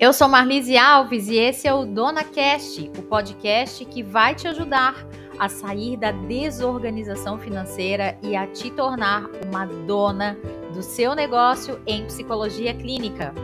Eu sou Marlise Alves e esse é o Dona Cast, o podcast que vai te ajudar a sair da desorganização financeira e a te tornar uma dona do seu negócio em psicologia clínica.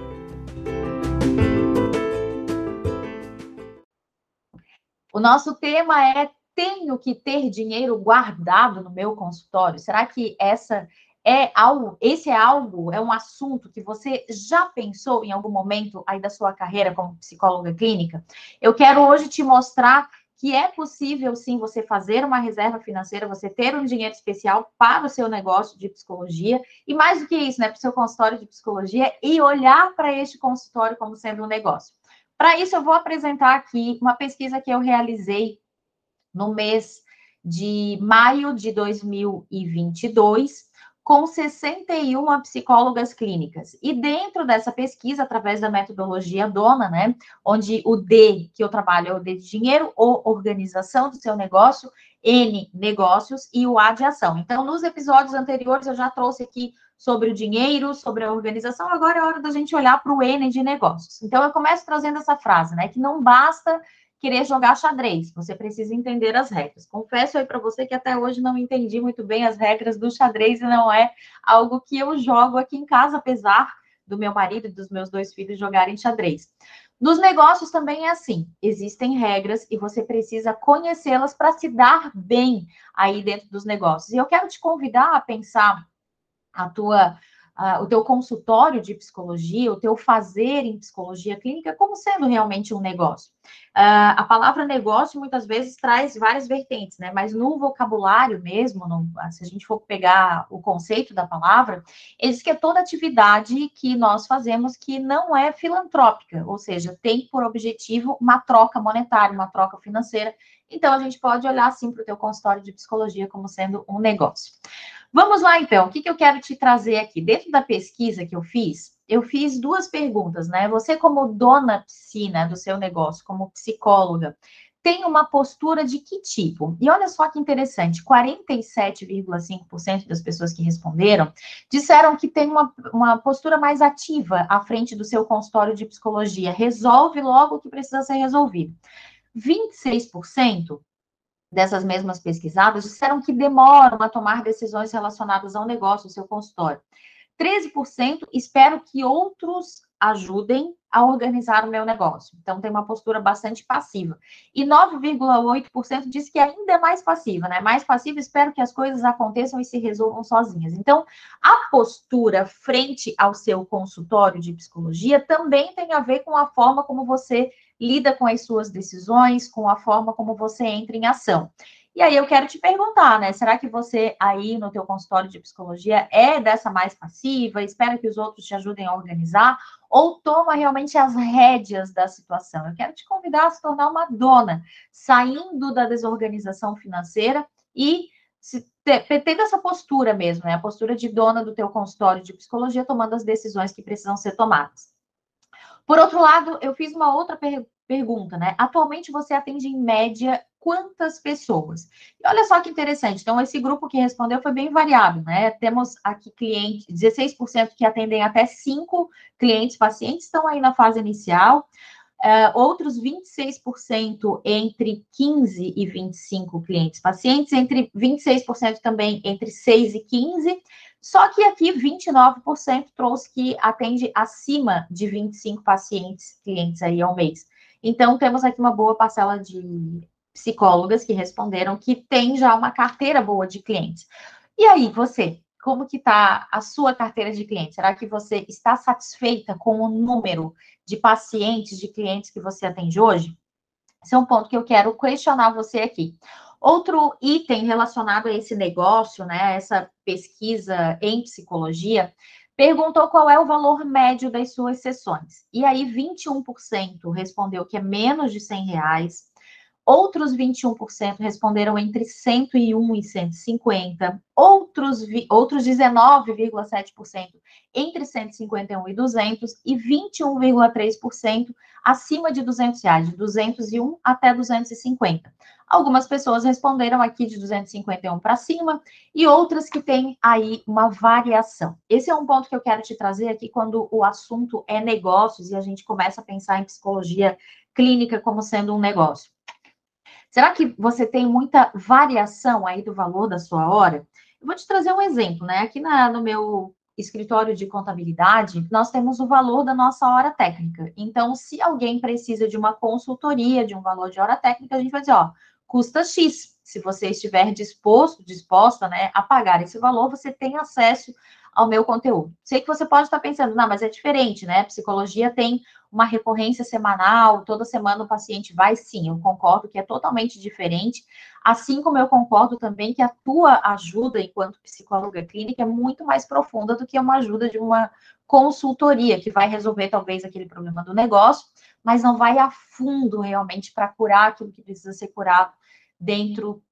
O nosso tema é tenho que ter dinheiro guardado no meu consultório? Será que essa é algo, esse é algo, é um assunto que você já pensou em algum momento aí da sua carreira como psicóloga clínica? Eu quero hoje te mostrar que é possível sim você fazer uma reserva financeira, você ter um dinheiro especial para o seu negócio de psicologia e mais do que isso, né, para o seu consultório de psicologia e olhar para este consultório como sendo um negócio. Para isso, eu vou apresentar aqui uma pesquisa que eu realizei no mês de maio de 2022 com 61 psicólogas clínicas. E dentro dessa pesquisa, através da metodologia DONA, né, onde o D que eu trabalho é o D de dinheiro, O, organização do seu negócio, N, negócios e o A de ação. Então, nos episódios anteriores, eu já trouxe aqui sobre o dinheiro, sobre a organização, agora é hora da gente olhar para o N de negócios. Então, eu começo trazendo essa frase, né, que não basta querer jogar xadrez, você precisa entender as regras. Confesso aí para você que até hoje não entendi muito bem as regras do xadrez e não é algo que eu jogo aqui em casa, apesar do meu marido e dos meus dois filhos jogarem xadrez. Nos negócios também é assim, existem regras e você precisa conhecê-las para se dar bem aí dentro dos negócios. E eu quero te convidar a pensar a tua uh, o teu consultório de psicologia, o teu fazer em psicologia clínica como sendo realmente um negócio. Uh, a palavra negócio muitas vezes traz várias vertentes, né? Mas no vocabulário mesmo, no, se a gente for pegar o conceito da palavra, ele diz que é toda atividade que nós fazemos que não é filantrópica, ou seja, tem por objetivo uma troca monetária, uma troca financeira. Então, a gente pode olhar assim para o teu consultório de psicologia como sendo um negócio. Vamos lá, então. O que, que eu quero te trazer aqui? Dentro da pesquisa que eu fiz, eu fiz duas perguntas, né? Você, como dona piscina do seu negócio, como psicóloga, tem uma postura de que tipo? E olha só que interessante: 47,5% das pessoas que responderam disseram que tem uma, uma postura mais ativa à frente do seu consultório de psicologia, resolve logo o que precisa ser resolvido. 26% dessas mesmas pesquisadas disseram que demoram a tomar decisões relacionadas ao negócio, ao seu consultório. 13% espero que outros ajudem a organizar o meu negócio. Então, tem uma postura bastante passiva. E 9,8% diz que ainda é mais passiva, né? Mais passiva, espero que as coisas aconteçam e se resolvam sozinhas. Então, a postura frente ao seu consultório de psicologia também tem a ver com a forma como você lida com as suas decisões, com a forma como você entra em ação. E aí eu quero te perguntar, né? Será que você aí no teu consultório de psicologia é dessa mais passiva, espera que os outros te ajudem a organizar ou toma realmente as rédeas da situação? Eu quero te convidar a se tornar uma dona, saindo da desorganização financeira e se, tendo essa postura mesmo, né? A postura de dona do teu consultório de psicologia, tomando as decisões que precisam ser tomadas. Por outro lado, eu fiz uma outra per pergunta, né? Atualmente você atende em média quantas pessoas? E olha só que interessante. Então, esse grupo que respondeu foi bem variado, né? Temos aqui clientes, 16% que atendem até 5 clientes pacientes, estão aí na fase inicial. Uh, outros 26% entre 15 e 25 clientes pacientes, entre 26% também entre 6 e 15, só que aqui 29% trouxe que atende acima de 25 pacientes, clientes aí ao mês. Então, temos aqui uma boa parcela de psicólogas que responderam que tem já uma carteira boa de clientes. E aí, você, como que está a sua carteira de clientes? Será que você está satisfeita com o número de pacientes, de clientes que você atende hoje? Esse é um ponto que eu quero questionar você aqui. Outro item relacionado a esse negócio, né, essa pesquisa em psicologia, perguntou qual é o valor médio das suas sessões. E aí, 21% respondeu que é menos de 100 reais, outros 21% responderam entre 101 e 150, outros, outros 19,7% entre 151 e 200 e 21,3% acima de 200 reais, de 201 até 250. Algumas pessoas responderam aqui de 251 para cima e outras que têm aí uma variação. Esse é um ponto que eu quero te trazer aqui quando o assunto é negócios e a gente começa a pensar em psicologia clínica como sendo um negócio. Será que você tem muita variação aí do valor da sua hora? Eu vou te trazer um exemplo, né? Aqui na, no meu escritório de contabilidade, nós temos o valor da nossa hora técnica. Então, se alguém precisa de uma consultoria, de um valor de hora técnica, a gente vai dizer, ó, custa X. Se você estiver disposto, disposta, né, a pagar esse valor, você tem acesso ao meu conteúdo. Sei que você pode estar pensando, não, mas é diferente, né? Psicologia tem uma recorrência semanal, toda semana o paciente vai, sim, eu concordo que é totalmente diferente, assim como eu concordo também que a tua ajuda enquanto psicóloga clínica é muito mais profunda do que uma ajuda de uma consultoria, que vai resolver talvez aquele problema do negócio, mas não vai a fundo realmente para curar aquilo que precisa ser curado dentro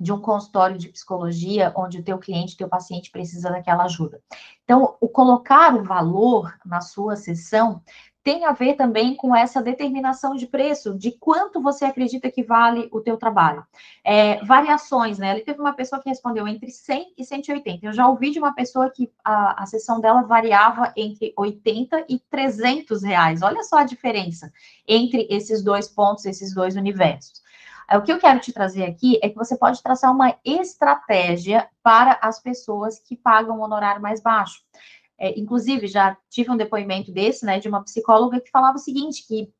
de um consultório de psicologia onde o teu cliente, teu paciente precisa daquela ajuda. Então, o colocar o valor na sua sessão tem a ver também com essa determinação de preço, de quanto você acredita que vale o teu trabalho. É, variações, né? Ele teve uma pessoa que respondeu entre 100 e 180. Eu já ouvi de uma pessoa que a, a sessão dela variava entre 80 e 300 reais. Olha só a diferença entre esses dois pontos, esses dois universos. É, o que eu quero te trazer aqui é que você pode traçar uma estratégia para as pessoas que pagam um honorário mais baixo. É, inclusive, já tive um depoimento desse, né, de uma psicóloga que falava o seguinte, que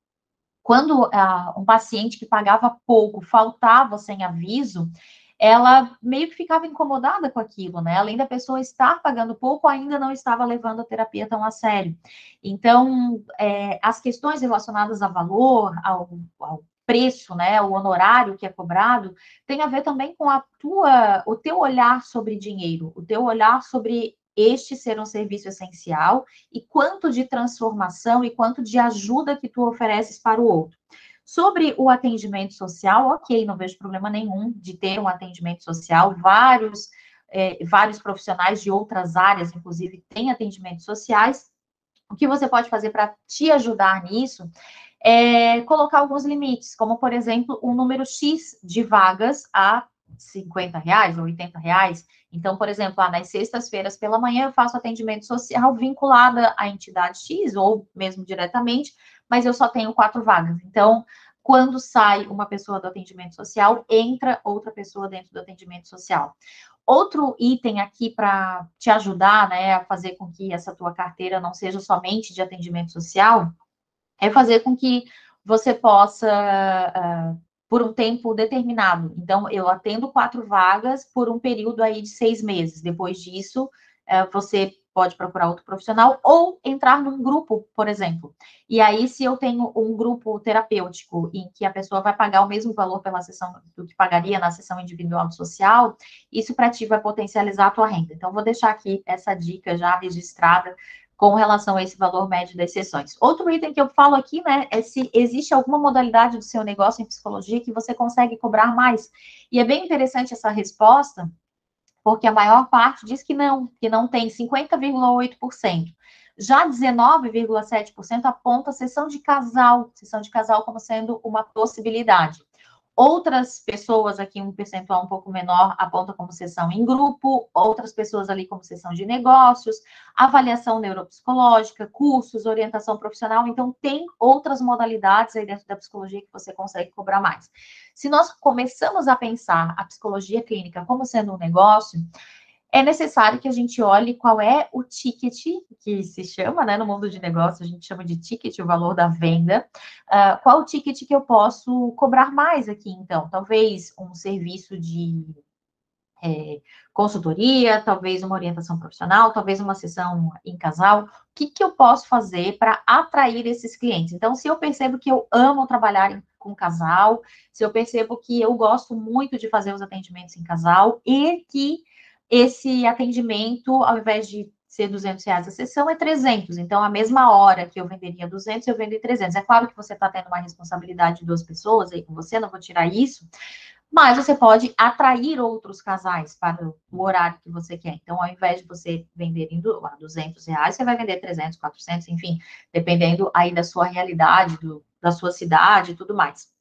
quando uh, um paciente que pagava pouco faltava sem aviso, ela meio que ficava incomodada com aquilo, né? Além da pessoa estar pagando pouco, ainda não estava levando a terapia tão a sério. Então, é, as questões relacionadas a valor, ao, ao preço, né, o honorário que é cobrado, tem a ver também com a tua, o teu olhar sobre dinheiro, o teu olhar sobre este ser um serviço essencial e quanto de transformação e quanto de ajuda que tu ofereces para o outro. Sobre o atendimento social, ok, não vejo problema nenhum de ter um atendimento social, vários, é, vários profissionais de outras áreas, inclusive, têm atendimentos sociais. O que você pode fazer para te ajudar nisso é colocar alguns limites, como, por exemplo, um número X de vagas a 50 reais ou 80 reais. Então, por exemplo, ah, nas sextas-feiras pela manhã eu faço atendimento social vinculada à entidade X ou mesmo diretamente, mas eu só tenho quatro vagas. Então, quando sai uma pessoa do atendimento social, entra outra pessoa dentro do atendimento social. Outro item aqui para te ajudar, né, a fazer com que essa tua carteira não seja somente de atendimento social, é fazer com que você possa, uh, por um tempo determinado. Então, eu atendo quatro vagas por um período aí de seis meses. Depois disso, uh, você pode procurar outro profissional ou entrar num grupo, por exemplo. E aí, se eu tenho um grupo terapêutico em que a pessoa vai pagar o mesmo valor pela sessão do que pagaria na sessão individual social, isso para ti vai potencializar a tua renda. Então, vou deixar aqui essa dica já registrada com relação a esse valor médio das sessões. Outro item que eu falo aqui, né, é se existe alguma modalidade do seu negócio em psicologia que você consegue cobrar mais. E é bem interessante essa resposta, porque a maior parte diz que não, que não tem 50,8%. Já 19,7% aponta a sessão de casal, sessão de casal como sendo uma possibilidade. Outras pessoas aqui, um percentual um pouco menor, aponta como sessão em grupo, outras pessoas ali como sessão de negócios, avaliação neuropsicológica, cursos, orientação profissional. Então, tem outras modalidades aí dentro da psicologia que você consegue cobrar mais. Se nós começamos a pensar a psicologia clínica como sendo um negócio, é necessário que a gente olhe qual é o ticket, que se chama, né, no mundo de negócio, a gente chama de ticket, o valor da venda. Uh, qual o ticket que eu posso cobrar mais aqui, então? Talvez um serviço de é, consultoria, talvez uma orientação profissional, talvez uma sessão em casal. O que, que eu posso fazer para atrair esses clientes? Então, se eu percebo que eu amo trabalhar com casal, se eu percebo que eu gosto muito de fazer os atendimentos em casal e que esse atendimento, ao invés de ser 200 reais a sessão, é 300. Então, a mesma hora que eu venderia 200, eu vendo em 300. É claro que você está tendo uma responsabilidade de duas pessoas aí com você, não vou tirar isso, mas você pode atrair outros casais para o horário que você quer. Então, ao invés de você vender em 200 reais, você vai vender 300, 400, enfim, dependendo aí da sua realidade, do, da sua cidade e tudo mais.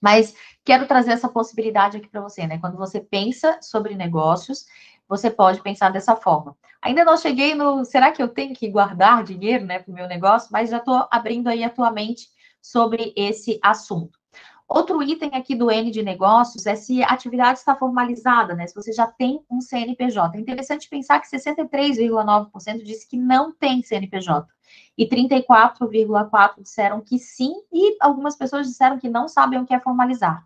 Mas quero trazer essa possibilidade aqui para você, né? Quando você pensa sobre negócios, você pode pensar dessa forma. Ainda não cheguei no. Será que eu tenho que guardar dinheiro, né, para o meu negócio? Mas já estou abrindo aí atualmente sobre esse assunto. Outro item aqui do N de negócios é se a atividade está formalizada, né? Se você já tem um CNPJ. É interessante pensar que 63,9% disse que não tem CNPJ. E 34,4% disseram que sim, e algumas pessoas disseram que não sabem o que é formalizar.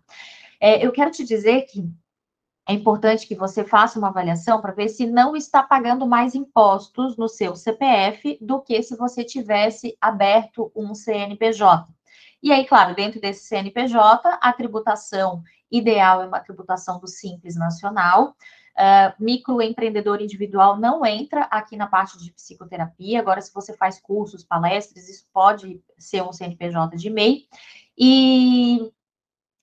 É, eu quero te dizer que é importante que você faça uma avaliação para ver se não está pagando mais impostos no seu CPF do que se você tivesse aberto um CNPJ. E aí, claro, dentro desse CNPJ, a tributação ideal é uma tributação do Simples Nacional. Uh, microempreendedor individual não entra aqui na parte de psicoterapia. Agora, se você faz cursos, palestras, isso pode ser um CNPJ de MEI. E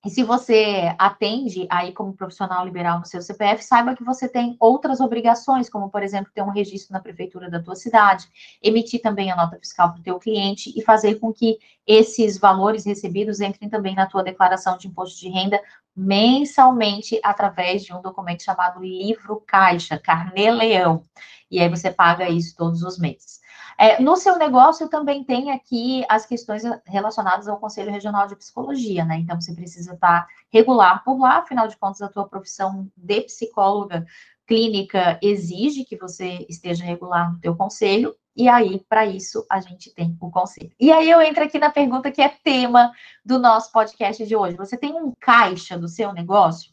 e se você atende aí como profissional liberal no seu CPF, saiba que você tem outras obrigações, como, por exemplo, ter um registro na prefeitura da tua cidade, emitir também a nota fiscal para o teu cliente e fazer com que esses valores recebidos entrem também na tua declaração de imposto de renda mensalmente através de um documento chamado livro caixa, carnê-leão. E aí você paga isso todos os meses. É, no seu negócio também tem aqui as questões relacionadas ao Conselho Regional de Psicologia, né? Então você precisa estar regular por lá, afinal de contas, a tua profissão de psicóloga clínica exige que você esteja regular no teu conselho, e aí, para isso, a gente tem o conselho. E aí eu entro aqui na pergunta que é tema do nosso podcast de hoje. Você tem um caixa do seu negócio?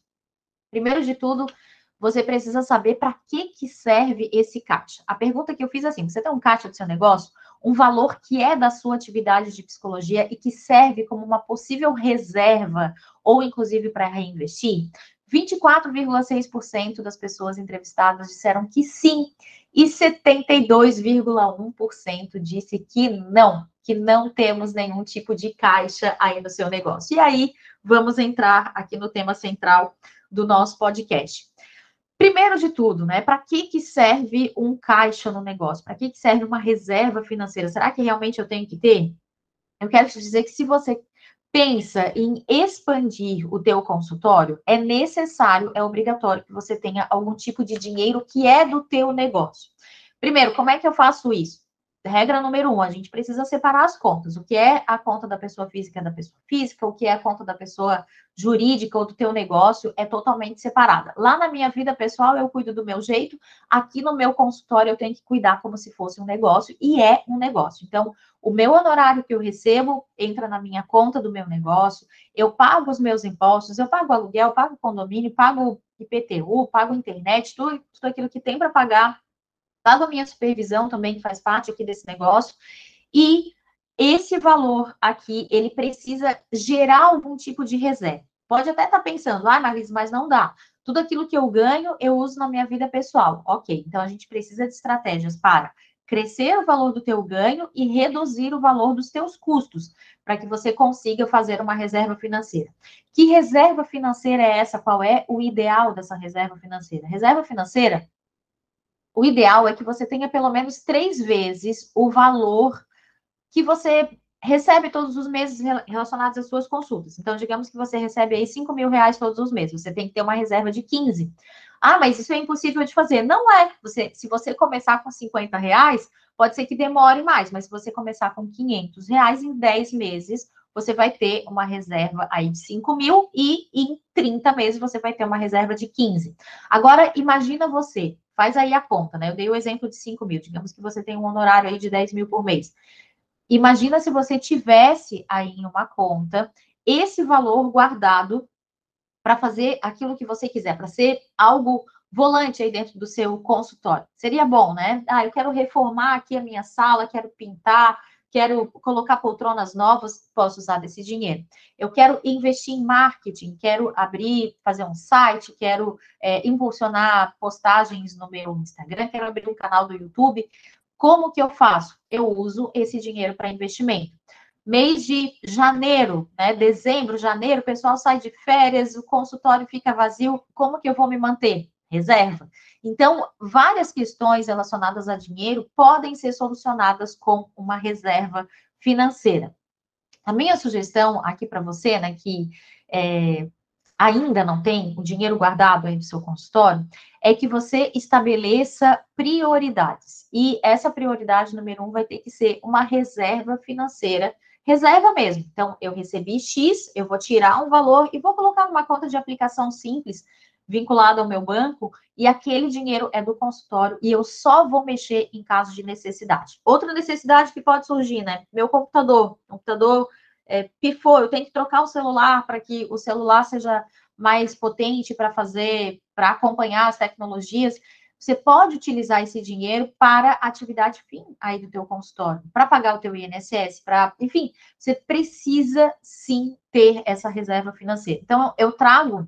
Primeiro de tudo, você precisa saber para que, que serve esse caixa. A pergunta que eu fiz é assim: você tem um caixa do seu negócio? Um valor que é da sua atividade de psicologia e que serve como uma possível reserva ou inclusive para reinvestir? 24,6% das pessoas entrevistadas disseram que sim, e 72,1% disse que não, que não temos nenhum tipo de caixa aí no seu negócio. E aí, vamos entrar aqui no tema central do nosso podcast. Primeiro de tudo, né? Para que, que serve um caixa no negócio? Para que, que serve uma reserva financeira? Será que realmente eu tenho que ter? Eu quero te dizer que se você pensa em expandir o teu consultório, é necessário, é obrigatório que você tenha algum tipo de dinheiro que é do teu negócio. Primeiro, como é que eu faço isso? Regra número um, a gente precisa separar as contas. O que é a conta da pessoa física da pessoa física, o que é a conta da pessoa jurídica ou do teu negócio é totalmente separada. Lá na minha vida pessoal eu cuido do meu jeito, aqui no meu consultório eu tenho que cuidar como se fosse um negócio e é um negócio. Então, o meu honorário que eu recebo entra na minha conta do meu negócio, eu pago os meus impostos, eu pago aluguel, pago condomínio, pago IPTU, pago internet, tudo, tudo aquilo que tem para pagar pago a minha supervisão também, que faz parte aqui desse negócio, e esse valor aqui, ele precisa gerar algum tipo de reserva. Pode até estar tá pensando, ah, Marisa, mas não dá. Tudo aquilo que eu ganho, eu uso na minha vida pessoal. Ok, então a gente precisa de estratégias para crescer o valor do teu ganho e reduzir o valor dos teus custos, para que você consiga fazer uma reserva financeira. Que reserva financeira é essa? Qual é o ideal dessa reserva financeira? Reserva financeira o ideal é que você tenha pelo menos três vezes o valor que você recebe todos os meses relacionados às suas consultas. Então, digamos que você recebe aí 5 mil reais todos os meses, você tem que ter uma reserva de 15. Ah, mas isso é impossível de fazer. Não é. Você, se você começar com 50 reais, pode ser que demore mais, mas se você começar com 500 reais, em 10 meses, você vai ter uma reserva aí de 5 mil e em 30 meses você vai ter uma reserva de 15. Agora, imagina você Faz aí a conta, né? Eu dei o exemplo de 5 mil. Digamos que você tem um honorário aí de 10 mil por mês. Imagina se você tivesse aí em uma conta esse valor guardado para fazer aquilo que você quiser, para ser algo volante aí dentro do seu consultório. Seria bom, né? Ah, eu quero reformar aqui a minha sala, quero pintar, quero colocar poltronas novas, posso usar desse dinheiro. Eu quero investir em marketing, quero abrir, fazer um site, quero é, impulsionar postagens no meu Instagram, quero abrir um canal do YouTube. Como que eu faço? Eu uso esse dinheiro para investimento. Mês de janeiro, né? Dezembro, janeiro, o pessoal sai de férias, o consultório fica vazio. Como que eu vou me manter? Reserva. Então, várias questões relacionadas a dinheiro podem ser solucionadas com uma reserva financeira. A minha sugestão aqui para você, né, que é, ainda não tem o dinheiro guardado aí no seu consultório, é que você estabeleça prioridades. E essa prioridade número um vai ter que ser uma reserva financeira reserva mesmo. Então, eu recebi X, eu vou tirar um valor e vou colocar numa conta de aplicação simples, vinculada ao meu banco, e aquele dinheiro é do consultório e eu só vou mexer em caso de necessidade. Outra necessidade que pode surgir, né? Meu computador, computador é, pifou, eu tenho que trocar o celular para que o celular seja mais potente para fazer, para acompanhar as tecnologias. Você pode utilizar esse dinheiro para atividade fim aí do teu consultório, para pagar o teu INSS, para, enfim, você precisa sim ter essa reserva financeira. Então, eu trago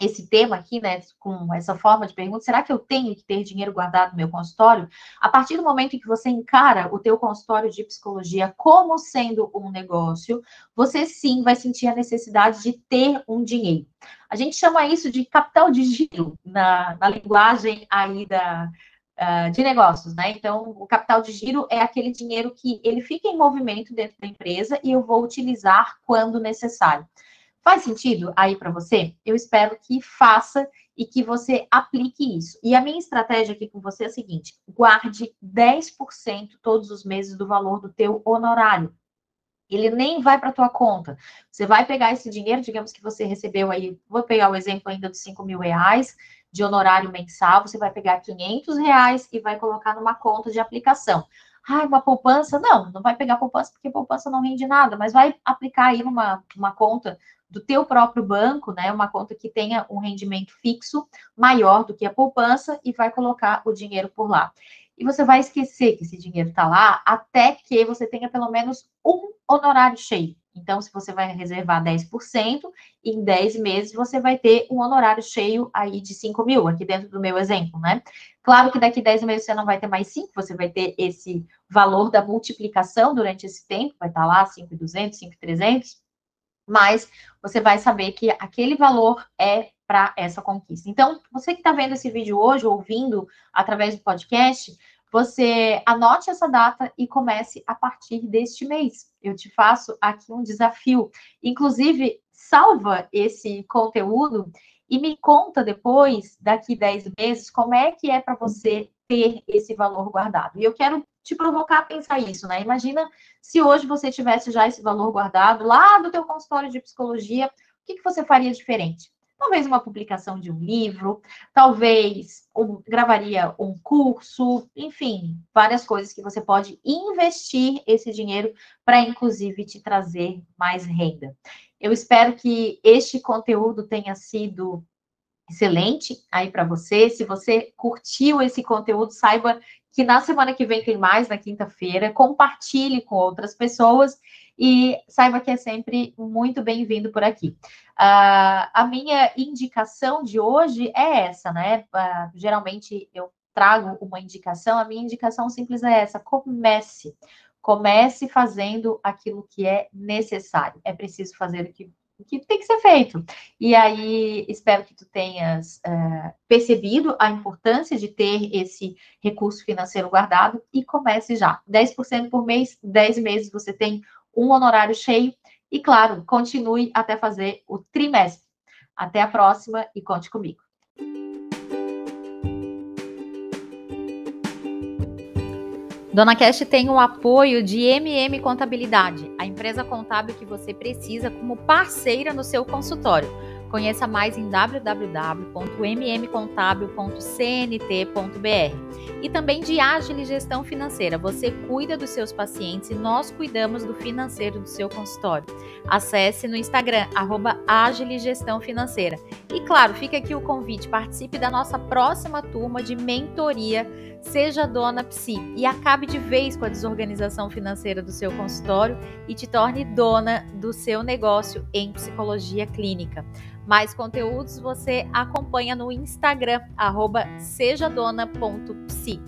esse tema aqui, né, com essa forma de pergunta, será que eu tenho que ter dinheiro guardado no meu consultório? A partir do momento em que você encara o teu consultório de psicologia como sendo um negócio, você sim vai sentir a necessidade de ter um dinheiro. A gente chama isso de capital de giro na, na linguagem aí da, uh, de negócios, né? Então, o capital de giro é aquele dinheiro que ele fica em movimento dentro da empresa e eu vou utilizar quando necessário. Faz sentido aí para você? Eu espero que faça e que você aplique isso. E a minha estratégia aqui com você é a seguinte: guarde 10% todos os meses do valor do teu honorário. Ele nem vai para tua conta. Você vai pegar esse dinheiro, digamos que você recebeu aí, vou pegar o exemplo ainda dos 5 mil reais de honorário mensal, você vai pegar 500 reais e vai colocar numa conta de aplicação. Ah, uma poupança? Não, não vai pegar poupança porque poupança não rende nada, mas vai aplicar aí numa uma conta do teu próprio banco, né, uma conta que tenha um rendimento fixo maior do que a poupança e vai colocar o dinheiro por lá. E você vai esquecer que esse dinheiro está lá até que você tenha pelo menos um honorário cheio. Então, se você vai reservar 10%, em 10 meses você vai ter um honorário cheio aí de 5 mil, aqui dentro do meu exemplo, né? Claro que daqui 10 meses você não vai ter mais 5, você vai ter esse valor da multiplicação durante esse tempo, vai estar tá lá 5,200, 5,300, mas você vai saber que aquele valor é para essa conquista. Então, você que está vendo esse vídeo hoje, ouvindo através do podcast, você anote essa data e comece a partir deste mês. Eu te faço aqui um desafio. Inclusive, salva esse conteúdo e me conta depois, daqui 10 meses, como é que é para você ter esse valor guardado. E eu quero te provocar a pensar isso, né? Imagina se hoje você tivesse já esse valor guardado lá do teu consultório de psicologia, o que, que você faria diferente? Talvez uma publicação de um livro, talvez gravaria um curso, enfim, várias coisas que você pode investir esse dinheiro para, inclusive, te trazer mais renda. Eu espero que este conteúdo tenha sido excelente aí para você. Se você curtiu esse conteúdo, saiba que na semana que vem tem mais, na quinta-feira. Compartilhe com outras pessoas e saiba que é sempre muito bem-vindo por aqui. Uh, a minha indicação de hoje é essa, né? Uh, geralmente eu trago uma indicação, a minha indicação simples é essa: comece. Comece fazendo aquilo que é necessário. É preciso fazer o que que tem que ser feito. E aí, espero que tu tenhas uh, percebido a importância de ter esse recurso financeiro guardado e comece já. 10% por mês, 10 meses você tem um honorário cheio. E, claro, continue até fazer o trimestre. Até a próxima e conte comigo. Dona Cash tem o apoio de MM Contabilidade, a empresa contábil que você precisa como parceira no seu consultório. Conheça mais em www.mmcontábil.cnt.br. E também de Agile Gestão Financeira. Você cuida dos seus pacientes e nós cuidamos do financeiro do seu consultório. Acesse no Instagram, arroba Financeira. E claro, fica aqui o convite, participe da nossa próxima turma de mentoria Seja Dona Psi e acabe de vez com a desorganização financeira do seu consultório e te torne dona do seu negócio em psicologia clínica. Mais conteúdos você acompanha no Instagram, arroba sejadona.psi.